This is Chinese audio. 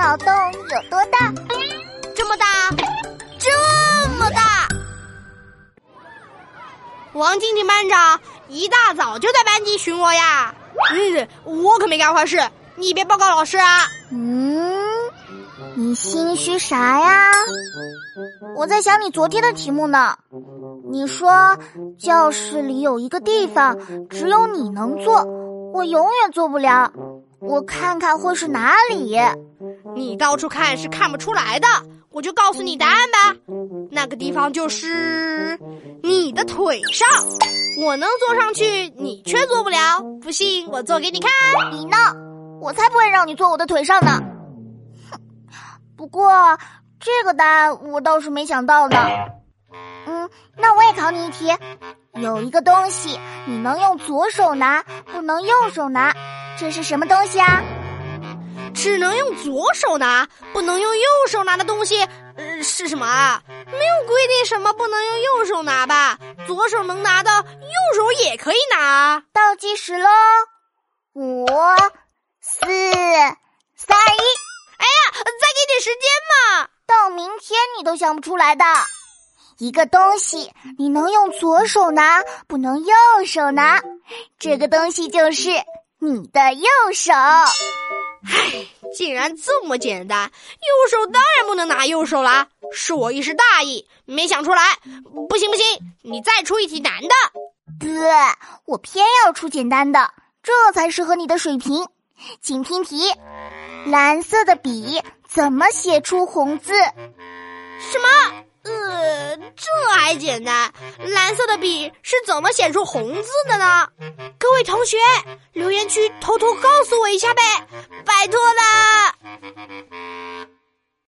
脑洞有多大？这么大，这么大！王静静班长一大早就在班级巡逻呀。嗯，我可没干坏事，你别报告老师啊。嗯，你心虚啥呀？我在想你昨天的题目呢。你说教室里有一个地方只有你能坐，我永远做不了。我看看会是哪里？你到处看是看不出来的，我就告诉你答案吧。那个地方就是你的腿上，我能坐上去，你却坐不了。不信我坐给你看。你呢？我才不会让你坐我的腿上呢。不过这个答案我倒是没想到呢。嗯，那我也考你一题。有一个东西你能用左手拿，不能右手拿。这是什么东西啊？只能用左手拿，不能用右手拿的东西，呃，是什么啊？没有规定什么不能用右手拿吧？左手能拿的，右手也可以拿。倒计时喽，五、四、三、一。哎呀，再给点时间嘛！到明天你都想不出来的一个东西，你能用左手拿，不能右手拿。这个东西就是。你的右手，唉，竟然这么简单！右手当然不能拿右手了，是我一时大意，没想出来。不行不行，你再出一题难的。对，我偏要出简单的，这才适合你的水平。请听题：蓝色的笔怎么写出红字？什么？呃，这还简单，蓝色的笔是怎么写出红字的呢？各位同学，留言区偷偷告诉我一下呗。